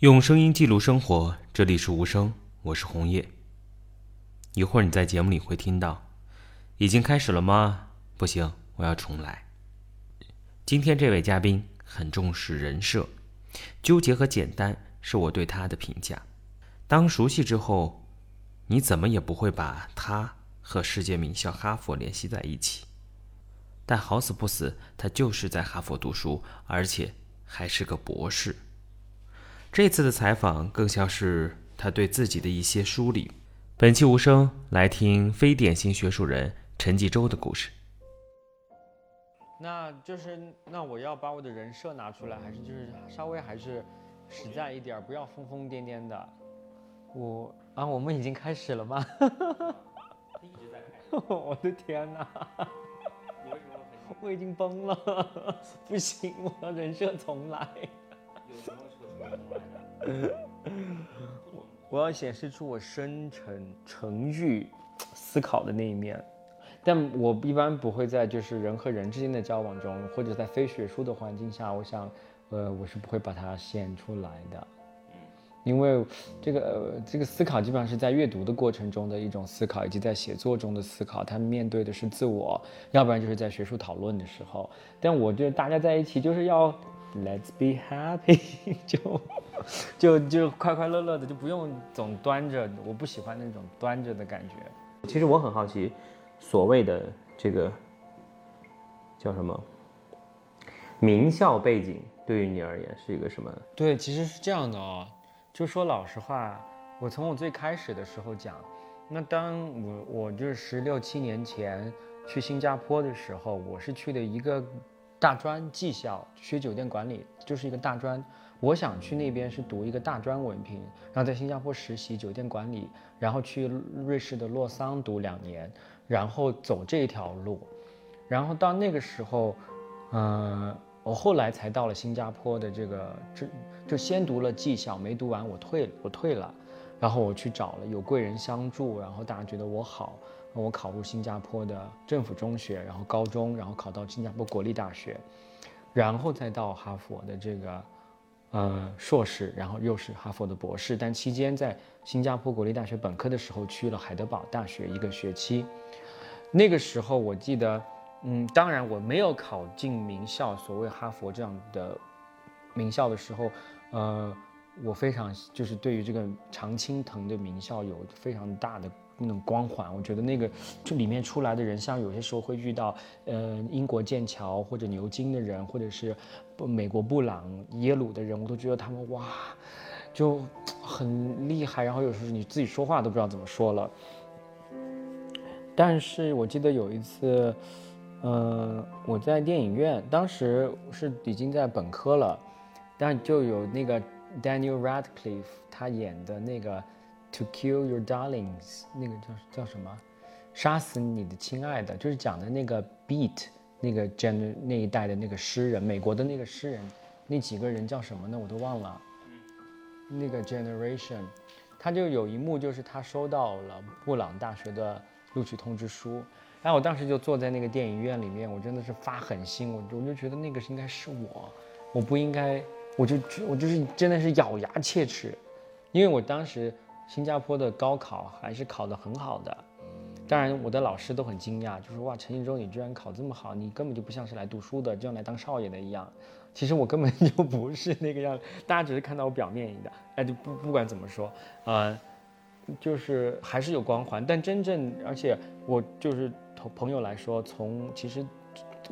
用声音记录生活，这里是无声，我是红叶。一会儿你在节目里会听到，已经开始了吗？不行，我要重来。今天这位嘉宾很重视人设，纠结和简单是我对他的评价。当熟悉之后，你怎么也不会把他和世界名校哈佛联系在一起。但好死不死，他就是在哈佛读书，而且还是个博士。这次的采访更像是他对自己的一些梳理。本期无声来听非典型学术人陈继洲的故事。那就是那我要把我的人设拿出来，还是就是稍微还是实在一点，不要疯疯癫癫的。我啊，我们已经开始了吗？一直在开。我的天哪！你为什么？我已经崩了，不行，我要人设重来。有什么？我 我要显示出我深沉、沉郁、思考的那一面，但我一般不会在就是人和人之间的交往中，或者在非学术的环境下，我想，呃，我是不会把它显出来的。因为这个呃，这个思考基本上是在阅读的过程中的一种思考，以及在写作中的思考。他面对的是自我，要不然就是在学术讨论的时候。但我觉得大家在一起就是要 Let's be happy，就就就快快乐乐的，就不用总端着。我不喜欢那种端着的感觉。其实我很好奇，所谓的这个叫什么名校背景，对于你而言是一个什么？对，其实是这样的哦。就说老实话，我从我最开始的时候讲，那当我我就是十六七年前去新加坡的时候，我是去的一个大专技校学酒店管理，就是一个大专。我想去那边是读一个大专文凭，然后在新加坡实习酒店管理，然后去瑞士的洛桑读两年，然后走这条路。然后到那个时候，嗯。我后来才到了新加坡的这个，这就先读了技校，没读完我退我退了，然后我去找了有贵人相助，然后大家觉得我好，我考入新加坡的政府中学，然后高中，然后考到新加坡国立大学，然后再到哈佛的这个，呃硕士，然后又是哈佛的博士，但期间在新加坡国立大学本科的时候去了海德堡大学一个学期，那个时候我记得。嗯，当然我没有考进名校，所谓哈佛这样的名校的时候，呃，我非常就是对于这个常青藤的名校有非常大的那种光环。我觉得那个就里面出来的人，像有些时候会遇到，呃，英国剑桥或者牛津的人，或者是美国布朗、耶鲁的人，我都觉得他们哇，就 很厉害。然后有时候你自己说话都不知道怎么说了。但是我记得有一次。嗯，我在电影院，当时是已经在本科了，但就有那个 Daniel Radcliffe 他演的那个 To Kill Your Darlings，那个叫叫什么？杀死你的亲爱的，就是讲的那个 Beat 那个 gen 那一代的那个诗人，美国的那个诗人，那几个人叫什么呢？我都忘了。那个 generation，他就有一幕就是他收到了布朗大学的录取通知书。然后我当时就坐在那个电影院里面，我真的是发狠心，我我就觉得那个是应该是我，我不应该，我就我就是真的是咬牙切齿，因为我当时新加坡的高考还是考得很好的，当然我的老师都很惊讶，就说哇陈一舟你居然考这么好，你根本就不像是来读书的，就像来当少爷的一样，其实我根本就不是那个样，大家只是看到我表面的，哎就不不管怎么说，呃，就是还是有光环，但真正而且我就是。朋友来说，从其实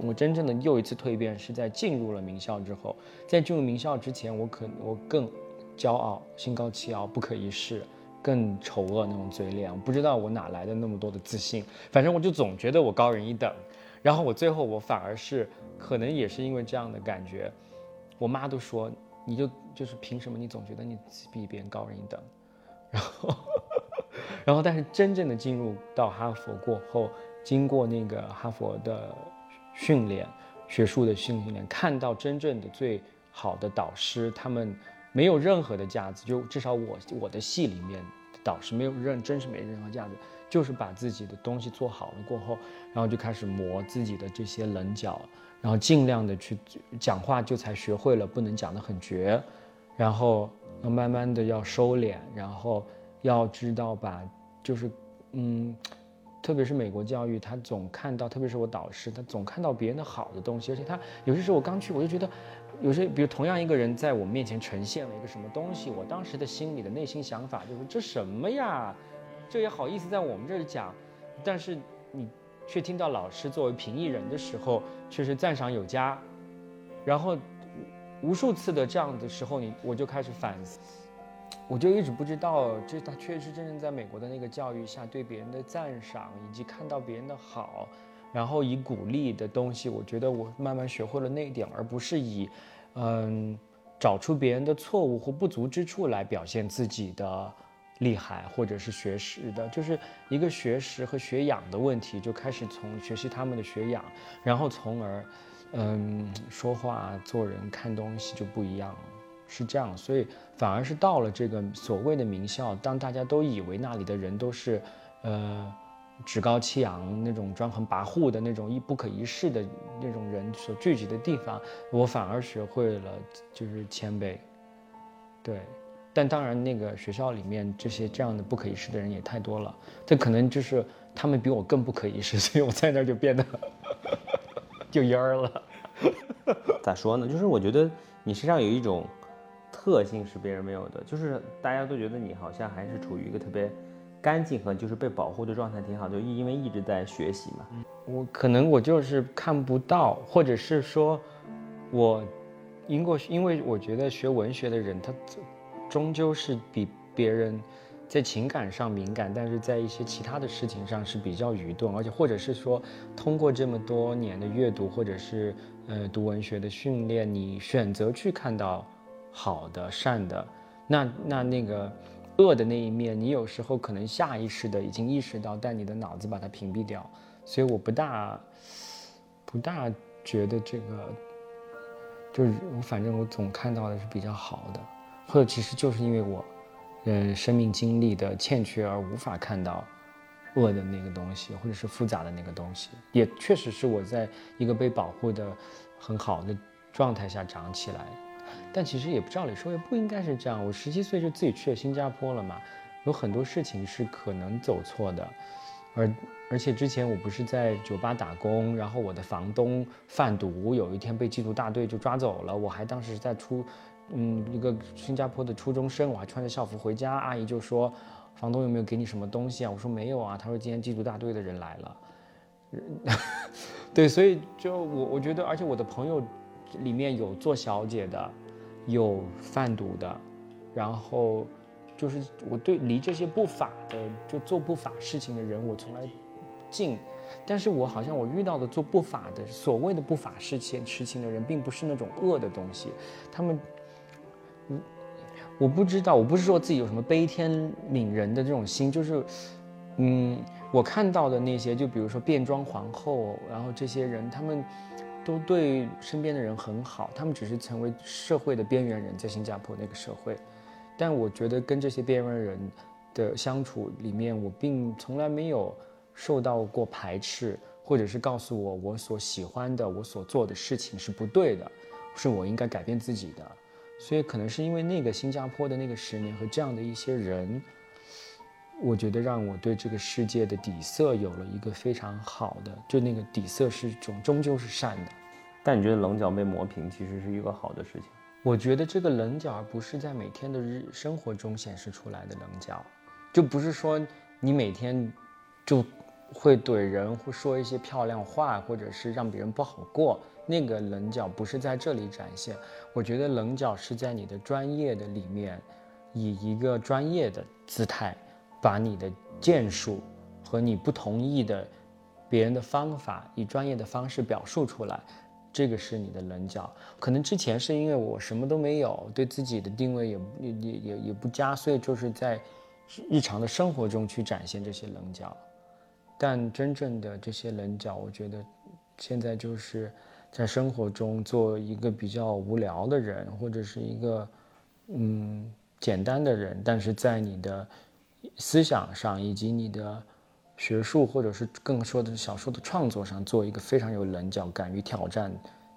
我真正的又一次蜕变是在进入了名校之后，在进入名校之前，我可我更骄傲、心高气傲、不可一世，更丑恶那种嘴脸。我不知道我哪来的那么多的自信，反正我就总觉得我高人一等。然后我最后我反而是可能也是因为这样的感觉，我妈都说你就就是凭什么你总觉得你比别人高人一等？然后然后但是真正的进入到哈佛过后。经过那个哈佛的训练，学术的训练，看到真正的最好的导师，他们没有任何的架子，就至少我我的系里面导师没有任真是没任何架子，就是把自己的东西做好了过后，然后就开始磨自己的这些棱角，然后尽量的去讲话，就才学会了不能讲得很绝，然后要慢慢的要收敛，然后要知道把就是嗯。特别是美国教育，他总看到，特别是我导师，他总看到别人的好的东西，而且他有些时候我刚去，我就觉得，有些比如同样一个人在我面前呈现了一个什么东西，我当时的心里的内心想法就是这什么呀，这也好意思在我们这儿讲，但是你却听到老师作为评议人的时候却是赞赏有加，然后无数次的这样的时候，你我就开始反思。我就一直不知道，这他确实真正在美国的那个教育下，对别人的赞赏以及看到别人的好，然后以鼓励的东西，我觉得我慢慢学会了那一点，而不是以，嗯，找出别人的错误或不足之处来表现自己的厉害，或者是学识的，就是一个学识和学养的问题，就开始从学习他们的学养，然后从而，嗯，说话、做人、看东西就不一样了。是这样，所以反而是到了这个所谓的名校，当大家都以为那里的人都是，呃，趾高气扬那种专横跋扈的那种一不可一世的那种人所聚集的地方，我反而学会了就是谦卑。对，但当然那个学校里面这些这样的不可一世的人也太多了，这可能就是他们比我更不可一世，所以我在那儿就变得 就蔫儿了。咋说呢？就是我觉得你身上有一种。特性是别人没有的，就是大家都觉得你好像还是处于一个特别干净和就是被保护的状态，挺好，就因为一直在学习嘛。我可能我就是看不到，或者是说，我因过，因为我觉得学文学的人，他终究是比别人在情感上敏感，但是在一些其他的事情上是比较愚钝，而且或者是说，通过这么多年的阅读，或者是呃读文学的训练，你选择去看到。好的、善的，那那那个恶的那一面，你有时候可能下意识的已经意识到，但你的脑子把它屏蔽掉，所以我不大不大觉得这个，就是我反正我总看到的是比较好的，或者其实就是因为我，嗯，生命经历的欠缺而无法看到恶的那个东西，或者是复杂的那个东西，也确实是我在一个被保护的很好的状态下长起来。但其实也不照理说也不应该是这样。我十七岁就自己去了新加坡了嘛，有很多事情是可能走错的，而而且之前我不是在酒吧打工，然后我的房东贩毒，有一天被缉毒大队就抓走了。我还当时在初，嗯，一个新加坡的初中生，我还穿着校服回家，阿姨就说，房东有没有给你什么东西啊？我说没有啊。他说今天缉毒大队的人来了，对，所以就我我觉得，而且我的朋友里面有做小姐的。有贩毒的，然后就是我对离这些不法的就做不法事情的人，我从来近，但是我好像我遇到的做不法的所谓的不法事情事情的人，并不是那种恶的东西，他们，嗯，我不知道，我不是说自己有什么悲天悯人的这种心，就是，嗯，我看到的那些，就比如说变装皇后，然后这些人，他们。都对身边的人很好，他们只是成为社会的边缘人，在新加坡那个社会。但我觉得跟这些边缘人的相处里面，我并从来没有受到过排斥，或者是告诉我我所喜欢的、我所做的事情是不对的，是我应该改变自己的。所以可能是因为那个新加坡的那个十年和这样的一些人，我觉得让我对这个世界的底色有了一个非常好的，就那个底色是种终究是善的。但你觉得棱角被磨平，其实是一个好的事情？我觉得这个棱角不是在每天的日生活中显示出来的棱角，就不是说你每天就会怼人，或说一些漂亮话，或者是让别人不好过。那个棱角不是在这里展现。我觉得棱角是在你的专业的里面，以一个专业的姿态，把你的建树和你不同意的别人的方法，以专业的方式表述出来。这个是你的棱角，可能之前是因为我什么都没有，对自己的定位也也也也不佳，所以就是在日常的生活中去展现这些棱角。但真正的这些棱角，我觉得现在就是在生活中做一个比较无聊的人，或者是一个嗯简单的人，但是在你的思想上以及你的。学术或者是更说的小说的创作上，做一个非常有棱角、敢于挑战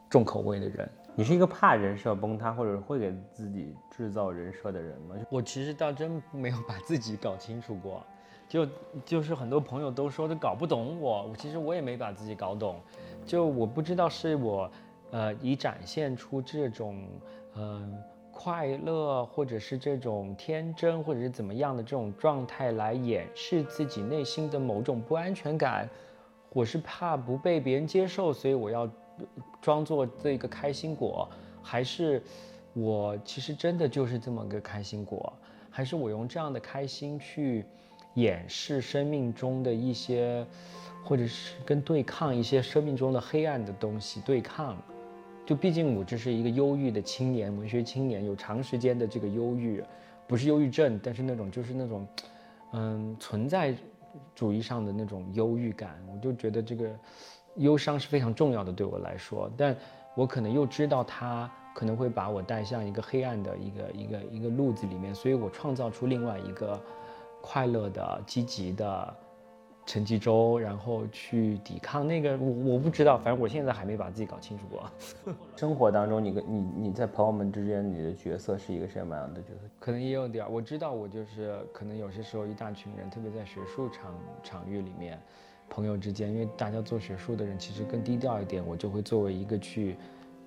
重口味的人，你是一个怕人设崩塌，或者会给自己制造人设的人吗？我其实倒真没有把自己搞清楚过，就就是很多朋友都说的搞不懂我，我其实我也没把自己搞懂，就我不知道是我，呃，以展现出这种，嗯，快乐或者是这种天真或者是怎么样的这种状态来掩饰自己内心的某种不安全感，我是怕不被别人接受，所以我要。装作这个开心果，还是我其实真的就是这么个开心果，还是我用这样的开心去掩饰生命中的一些，或者是跟对抗一些生命中的黑暗的东西对抗？就毕竟我这是一个忧郁的青年，文学青年，有长时间的这个忧郁，不是忧郁症，但是那种就是那种，嗯，存在主义上的那种忧郁感，我就觉得这个。忧伤是非常重要的，对我来说，但我可能又知道它可能会把我带向一个黑暗的一个一个一个路子里面，所以我创造出另外一个快乐的、积极的陈继洲，然后去抵抗那个我我不知道，反正我现在还没把自己搞清楚过。生活当中，你跟你你在朋友们之间，你的角色是一个什么样的角色？可能也有点，我知道我就是可能有些时候一大群人，特别在学术场场域里面。朋友之间，因为大家做学术的人其实更低调一点，我就会作为一个去，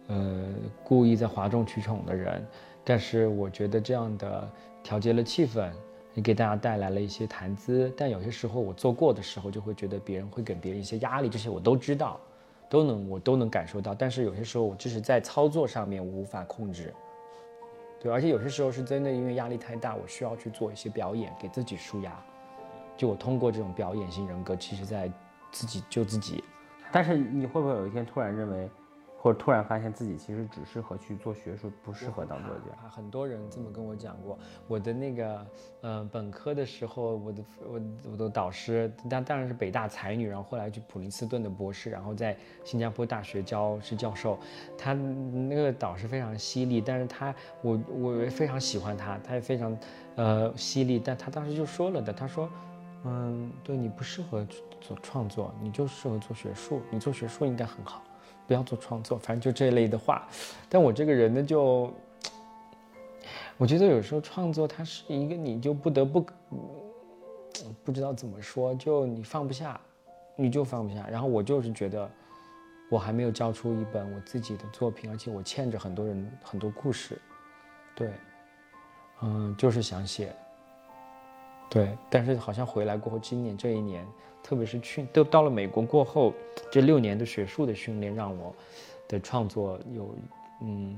呃，故意在哗众取宠的人。但是我觉得这样的调节了气氛，也给大家带来了一些谈资。但有些时候我做过的时候，就会觉得别人会给别人一些压力，这些我都知道，都能我都能感受到。但是有些时候我就是在操作上面我无法控制，对，而且有些时候是真的因为压力太大，我需要去做一些表演，给自己舒压。就我通过这种表演型人格，其实在自己救自己。但是你会不会有一天突然认为，或者突然发现自己其实只适合去做学术，不适合当作家？很多人这么跟我讲过。我的那个，呃，本科的时候，我的我我的导师，当当然是北大才女，然后后来去普林斯顿的博士，然后在新加坡大学教是教授。他那个导师非常犀利，但是他我我非常喜欢他，他也非常，呃，犀利。但他当时就说了的，他说。嗯，对你不适合做创作，你就适合做学术。你做学术应该很好，不要做创作。反正就这一类的话。但我这个人呢，就我觉得有时候创作它是一个，你就不得不不知道怎么说，就你放不下，你就放不下。然后我就是觉得，我还没有交出一本我自己的作品，而且我欠着很多人很多故事。对，嗯，就是想写。对，但是好像回来过后，今年这一年，特别是去都到了美国过后，这六年的学术的训练，让我的创作有嗯，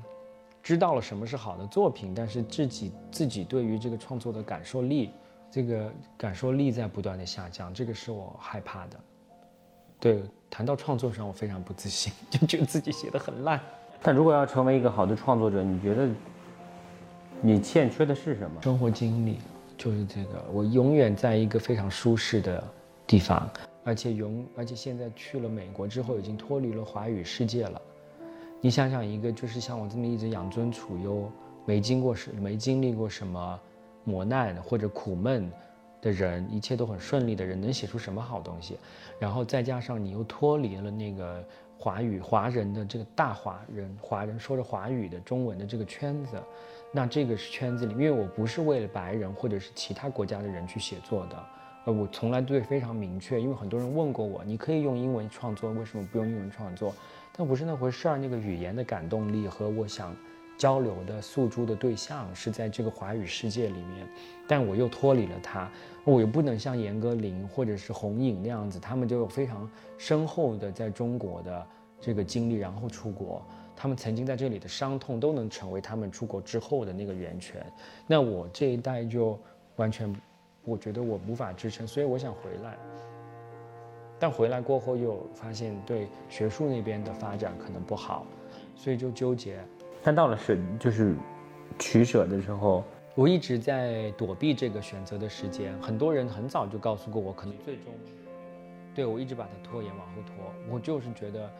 知道了什么是好的作品，但是自己自己对于这个创作的感受力，这个感受力在不断的下降，这个是我害怕的。对，谈到创作上，我非常不自信，就觉得自己写的很烂。但如果要成为一个好的创作者，你觉得你欠缺的是什么？生活经历。就是这个，我永远在一个非常舒适的地方，而且永，而且现在去了美国之后，已经脱离了华语世界了。你想想，一个就是像我这么一直养尊处优，没经过什，没经历过什么磨难或者苦闷的人，一切都很顺利的人，能写出什么好东西？然后再加上你又脱离了那个华语华人的这个大华人，华人说着华语的中文的这个圈子。那这个是圈子里，因为我不是为了白人或者是其他国家的人去写作的，呃，我从来对非常明确，因为很多人问过我，你可以用英文创作，为什么不用英文创作？但不是那回事儿，那个语言的感动力和我想交流的诉诸的对象是在这个华语世界里面，但我又脱离了它，我又不能像严歌苓或者是红影那样子，他们就有非常深厚的在中国的这个经历，然后出国。他们曾经在这里的伤痛都能成为他们出国之后的那个源泉，那我这一代就完全，我觉得我无法支撑，所以我想回来。但回来过后又发现对学术那边的发展可能不好，所以就纠结。但到了是就是取舍的时候，我一直在躲避这个选择的时间。很多人很早就告诉过我，可能最终，对我一直把它拖延往后拖，我就是觉得。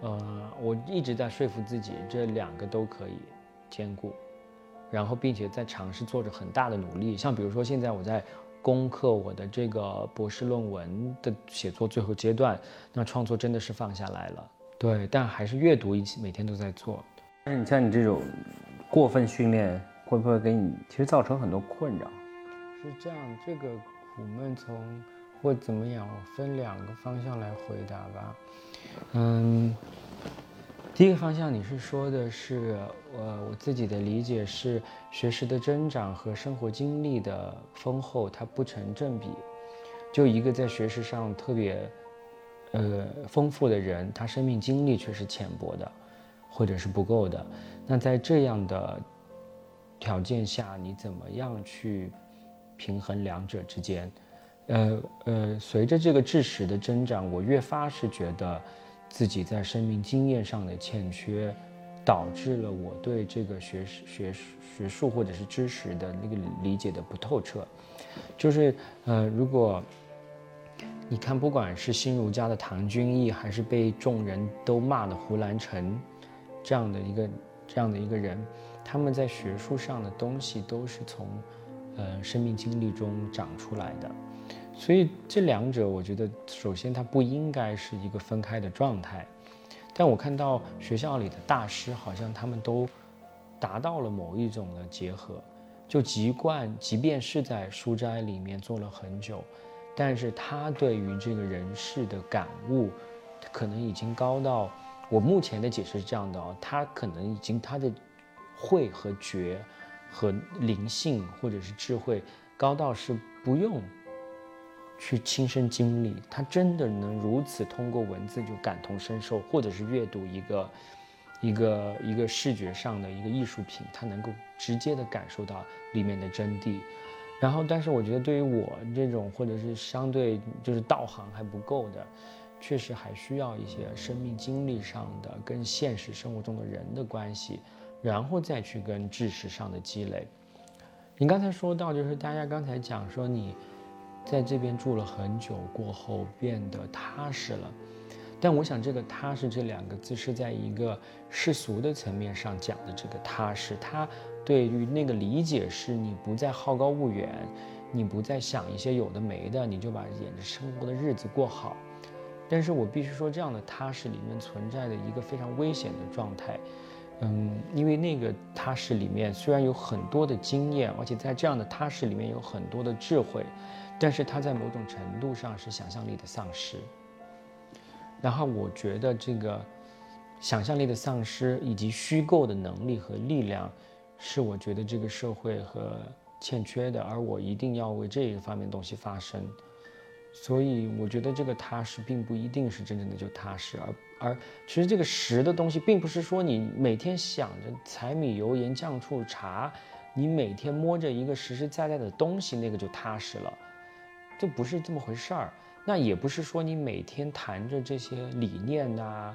呃，我一直在说服自己，这两个都可以兼顾，然后并且在尝试做着很大的努力。像比如说，现在我在攻克我的这个博士论文的写作最后阶段，那创作真的是放下来了。对，但还是阅读一起，每天都在做。但是你像你这种过分训练，会不会给你其实造成很多困扰？是这样，这个苦闷从或怎么样，我分两个方向来回答吧。嗯，第一个方向你是说的是，呃，我自己的理解是，学识的增长和生活经历的丰厚，它不成正比。就一个在学识上特别，呃，丰富的人，他生命经历却是浅薄的，或者是不够的。那在这样的条件下，你怎么样去平衡两者之间？呃呃，随着这个知识的增长，我越发是觉得自己在生命经验上的欠缺，导致了我对这个学学学术或者是知识的那个理解的不透彻。就是呃，如果你看，不管是新儒家的唐君毅，还是被众人都骂的胡兰成，这样的一个这样的一个人，他们在学术上的东西都是从，呃，生命经历中长出来的。所以这两者，我觉得首先它不应该是一个分开的状态。但我看到学校里的大师，好像他们都达到了某一种的结合，就籍贯，即便是在书斋里面做了很久。但是他对于这个人世的感悟，可能已经高到我目前的解释是这样的哦，他可能已经他的慧和觉和灵性或者是智慧高到是不用去亲身经历，他真的能如此通过文字就感同身受，或者是阅读一个一个一个视觉上的一个艺术品，他能够直接的感受到里面的真谛。然后，但是我觉得对于我这种，或者是相对就是道行还不够的，确实还需要一些生命经历上的跟现实生活中的人的关系，然后再去跟知识上的积累。你刚才说到，就是大家刚才讲说你在这边住了很久过后变得踏实了，但我想这个“踏实”这两个字是在一个世俗的层面上讲的这个踏实，它。对于那个理解是，你不再好高骛远，你不再想一些有的没的，你就把沿着生活的日子过好。但是我必须说，这样的踏实里面存在的一个非常危险的状态，嗯，因为那个踏实里面虽然有很多的经验，而且在这样的踏实里面有很多的智慧，但是它在某种程度上是想象力的丧失。然后我觉得这个想象力的丧失以及虚构的能力和力量。是我觉得这个社会和欠缺的，而我一定要为这一方面东西发声。所以我觉得这个踏实并不一定是真正的就踏实，而而其实这个实的东西，并不是说你每天想着柴米油盐酱醋茶，你每天摸着一个实实在在的东西，那个就踏实了，这不是这么回事儿。那也不是说你每天谈着这些理念呐、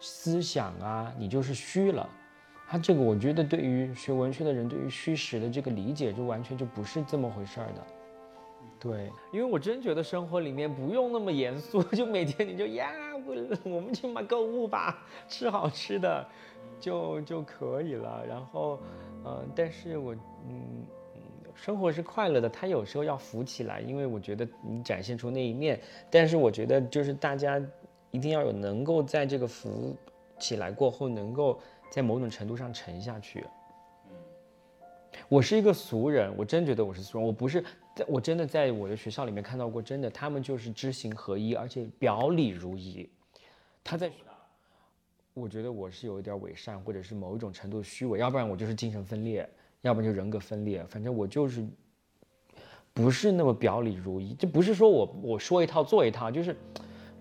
思想啊，你就是虚了。他这个，我觉得对于学文学的人，对于虚实的这个理解，就完全就不是这么回事儿的。对，因为我真觉得生活里面不用那么严肃，就每天你就呀，我我们去买购物吧，吃好吃的，就就可以了。然后，呃，但是我，嗯嗯，生活是快乐的，他有时候要浮起来，因为我觉得你展现出那一面。但是我觉得就是大家一定要有能够在这个浮起来过后能够。在某种程度上沉下去。我是一个俗人，我真觉得我是俗人。我不是在，我真的在我的学校里面看到过，真的他们就是知行合一，而且表里如一。他在，我觉得我是有一点伪善，或者是某一种程度虚伪，要不然我就是精神分裂，要不然就人格分裂。反正我就是不是那么表里如一。这不是说我我说一套做一套，就是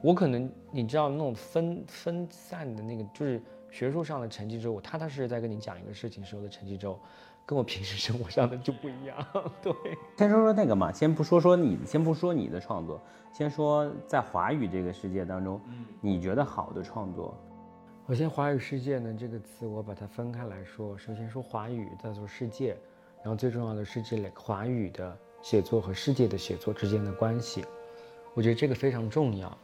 我可能你知道那种分分散的那个就是。学术上的成绩之后，我踏踏实实在跟你讲一个事情时候的成绩之后，跟我平时生活上的就不一样。对，先说说那个嘛，先不说说你，先不说你的创作，先说在华语这个世界当中，你觉得好的创作。首先华语世界呢这个词，我把它分开来说。首先说华语，再说世界，然后最重要的是这两个华语的写作和世界的写作之间的关系。我觉得这个非常重要。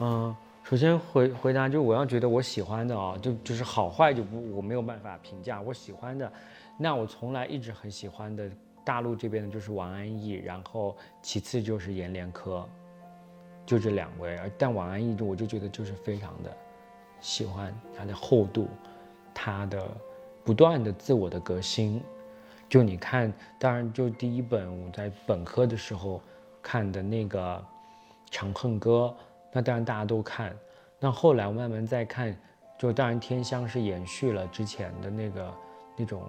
嗯。首先回回答，就我要觉得我喜欢的啊，就就是好坏就不我没有办法评价。我喜欢的，那我从来一直很喜欢的大陆这边的就是王安忆，然后其次就是阎连科，就这两位。但王安忆就我就觉得就是非常的喜欢它的厚度，它的不断的自我的革新。就你看，当然就第一本我在本科的时候看的那个《长恨歌》，那当然大家都看。那后来我慢慢再看，就当然天香是延续了之前的那个那种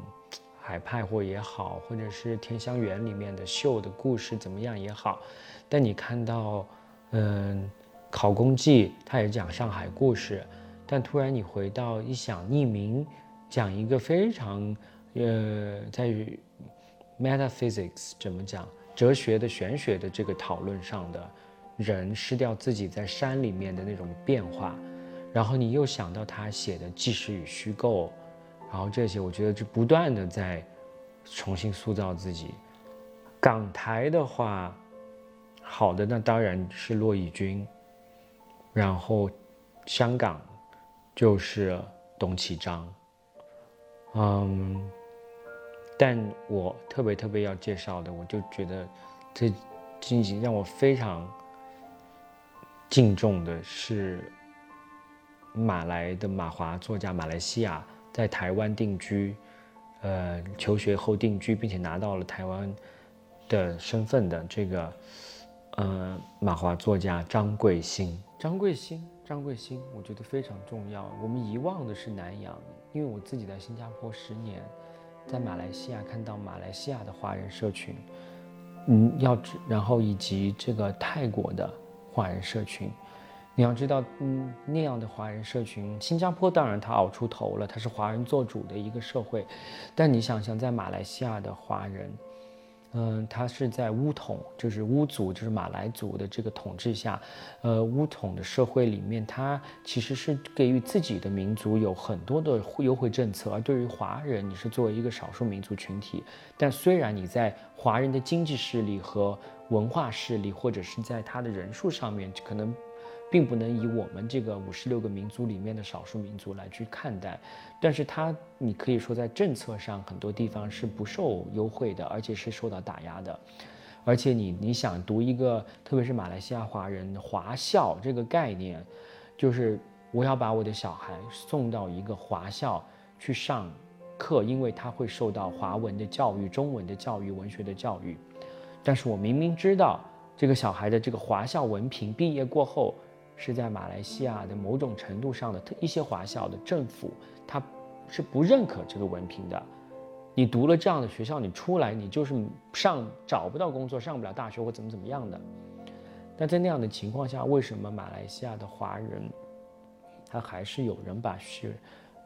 海派或也好，或者是天香园里面的秀的故事怎么样也好。但你看到，嗯，《考功记》它也讲上海故事，但突然你回到一想，匿名讲一个非常，呃，在于 metaphysics 怎么讲，哲学的玄学的这个讨论上的人失掉自己在山里面的那种变化，然后你又想到他写的纪实与虚构，然后这些我觉得就不断的在重新塑造自己。港台的话。好的，那当然是骆以军。然后，香港就是董启章。嗯，但我特别特别要介绍的，我就觉得这近几让我非常敬重的是马来的马华作家，马来西亚在台湾定居，呃，求学后定居，并且拿到了台湾的身份的这个。呃，马华作家张贵兴，张贵兴，张贵兴，我觉得非常重要。我们遗忘的是南洋，因为我自己在新加坡十年，在马来西亚看到马来西亚的华人社群，嗯，要然后以及这个泰国的华人社群，你要知道，嗯，那样的华人社群，新加坡当然它熬出头了，它是华人做主的一个社会，但你想想，在马来西亚的华人。嗯，他是在巫统，就是巫族，就是马来族的这个统治下，呃，巫统的社会里面，他其实是给予自己的民族有很多的优惠政策，而对于华人，你是作为一个少数民族群体，但虽然你在华人的经济势力和文化势力，或者是在他的人数上面，可能。并不能以我们这个五十六个民族里面的少数民族来去看待，但是它你可以说在政策上很多地方是不受优惠的，而且是受到打压的，而且你你想读一个，特别是马来西亚华人华校这个概念，就是我要把我的小孩送到一个华校去上课，因为他会受到华文的教育、中文的教育、文学的教育，但是我明明知道这个小孩的这个华校文凭毕业过后。是在马来西亚的某种程度上的一些华校的政府，他是不认可这个文凭的。你读了这样的学校，你出来你就是上找不到工作，上不了大学或怎么怎么样的。但在那样的情况下，为什么马来西亚的华人，他还是有人把学，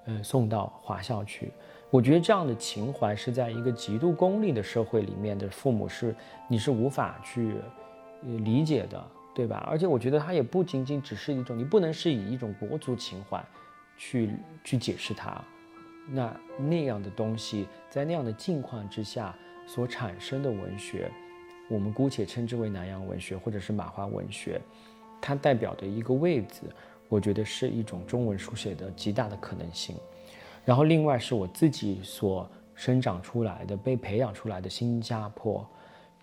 呃，送到华校去？我觉得这样的情怀是在一个极度功利的社会里面的父母是你是无法去理解的。对吧？而且我觉得它也不仅仅只是一种，你不能是以一种国族情怀，去去解释它。那那样的东西，在那样的境况之下所产生的文学，我们姑且称之为南洋文学或者是马华文学，它代表的一个位置，我觉得是一种中文书写的极大的可能性。然后另外是我自己所生长出来的、被培养出来的新加坡。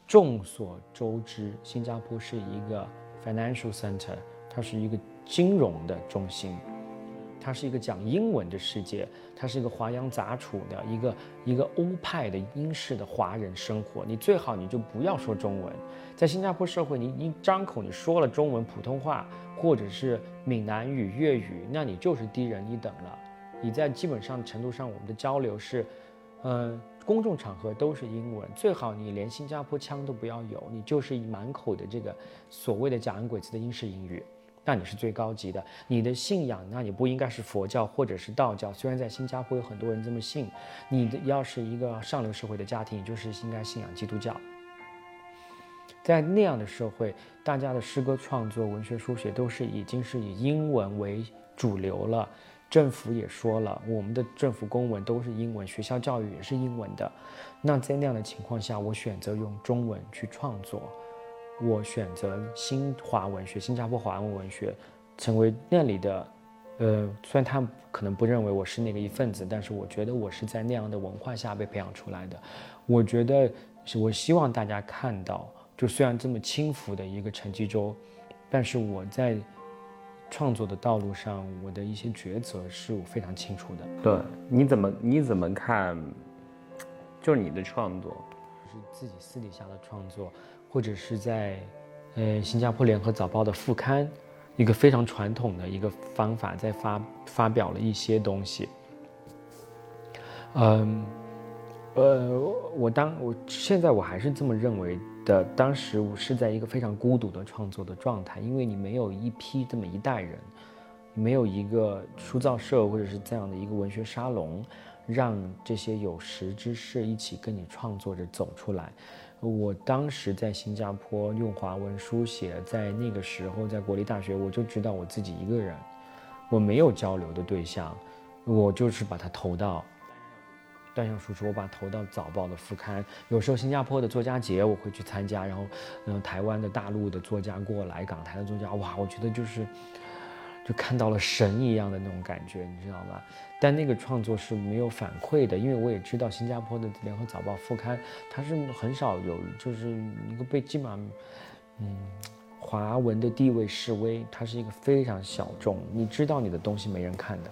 众所周知，新加坡是一个 financial center，它是一个金融的中心，它是一个讲英文的世界，它是一个华洋杂处的一个一个欧派的英式的华人生活。你最好你就不要说中文，在新加坡社会，你一张口你说了中文、普通话或者是闽南语、粤语，那你就是低人一等了。你在基本上程度上，我们的交流是，嗯。公众场合都是英文，最好你连新加坡腔都不要有，你就是满口的这个所谓的假洋鬼子的英式英语，那你是最高级的。你的信仰，那你不应该是佛教或者是道教，虽然在新加坡有很多人这么信。你的要是一个上流社会的家庭，你就是应该信仰基督教。在那样的社会，大家的诗歌创作、文学书写都是已经是以英文为主流了。政府也说了，我们的政府公文都是英文，学校教育也是英文的。那在那样的情况下，我选择用中文去创作，我选择新华文学、新加坡华文文学，成为那里的。呃，虽然他们可能不认为我是那个一份子，但是我觉得我是在那样的文化下被培养出来的。我觉得，我希望大家看到，就虽然这么轻浮的一个成绩周，但是我在。创作的道路上，我的一些抉择是我非常清楚的。对，你怎么你怎么看？就是你的创作，是自己私底下的创作，或者是在呃新加坡联合早报的副刊，一个非常传统的一个方法，在发发表了一些东西。嗯，呃，我当我现在我还是这么认为的。当时我是在一个非常孤独的创作的状态，因为你没有一批这么一代人，没有一个书造社或者是这样的一个文学沙龙，让这些有识之士一起跟你创作着走出来。我当时在新加坡用华文书写，在那个时候在国立大学，我就知道我自己一个人，我没有交流的对象，我就是把它投到。断上输出，我把投到早报的副刊。有时候新加坡的作家节我会去参加，然后，嗯，台湾的大陆的作家过来，港台的作家，哇，我觉得就是，就看到了神一样的那种感觉，你知道吗？但那个创作是没有反馈的，因为我也知道新加坡的联合早报副刊，它是很少有，就是一个被基本上，嗯，华文的地位示威，它是一个非常小众，你知道你的东西没人看的，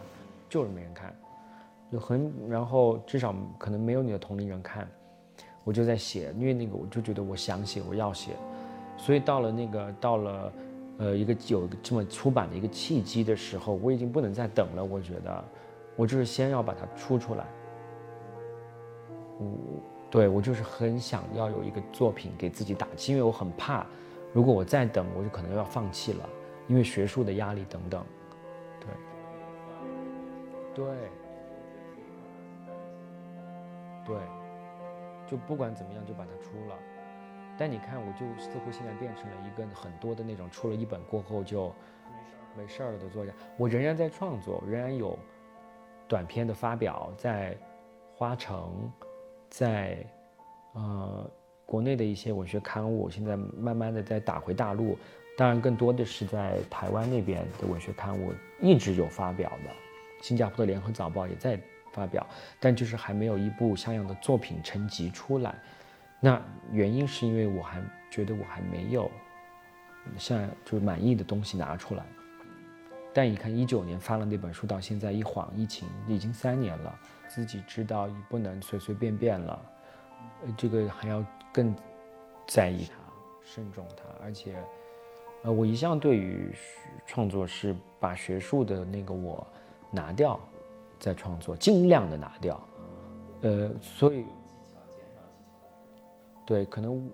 就是没人看。就很，然后至少可能没有你的同龄人看，我就在写，因为那个我就觉得我想写，我要写，所以到了那个到了，呃，一个有这么出版的一个契机的时候，我已经不能再等了。我觉得，我就是先要把它出出来。我，对我就是很想要有一个作品给自己打气，因为我很怕，如果我再等，我就可能要放弃了，因为学术的压力等等。对，对。对，就不管怎么样，就把它出了。但你看，我就似乎现在变成了一个很多的那种，出了一本过后就没事儿了的作家。我仍然在创作，仍然有短篇的发表，在花城，在呃国内的一些文学刊物，现在慢慢的在打回大陆。当然，更多的是在台湾那边的文学刊物一直有发表的，新加坡的联合早报也在。发表，但就是还没有一部像样的作品成集出来。那原因是因为我还觉得我还没有像就是满意的东西拿出来。但你看一九年发了那本书，到现在一晃疫情已经三年了，自己知道不能随随便便了，这个还要更在意它，慎重它。而且，呃，我一向对于创作是把学术的那个我拿掉。在创作，尽量的拿掉，呃，所以，对，可能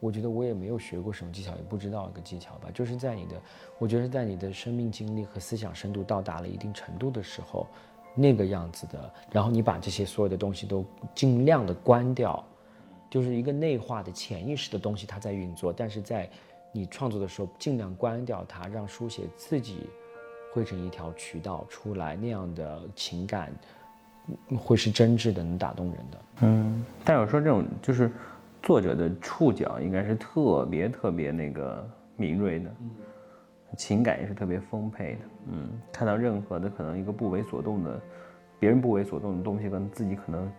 我觉得我也没有学过什么技巧，也不知道一个技巧吧。就是在你的，我觉得在你的生命经历和思想深度到达了一定程度的时候，那个样子的，然后你把这些所有的东西都尽量的关掉，就是一个内化的潜意识的东西，它在运作，但是在你创作的时候，尽量关掉它，让书写自己。汇成一条渠道出来，那样的情感会是真挚的，能打动人的。嗯，但有时候这种就是作者的触角应该是特别特别那个敏锐的，情感也是特别丰沛的。嗯，看到任何的可能一个不为所动的，别人不为所动的东西，跟自己可能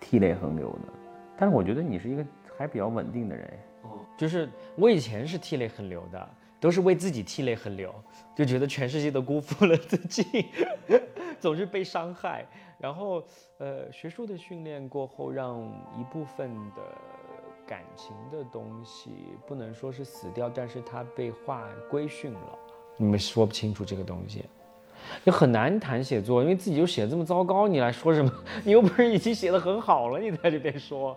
涕泪横流的。但是我觉得你是一个还比较稳定的人。哦，就是我以前是涕泪横流的。都是为自己涕泪横流，就觉得全世界都辜负了自己，总是被伤害。然后，呃，学术的训练过后，让一部分的感情的东西不能说是死掉，但是它被化规训了。你们说不清楚这个东西，就很难谈写作，因为自己就写这么糟糕，你来说什么？你又不是已经写的很好了，你在这边说。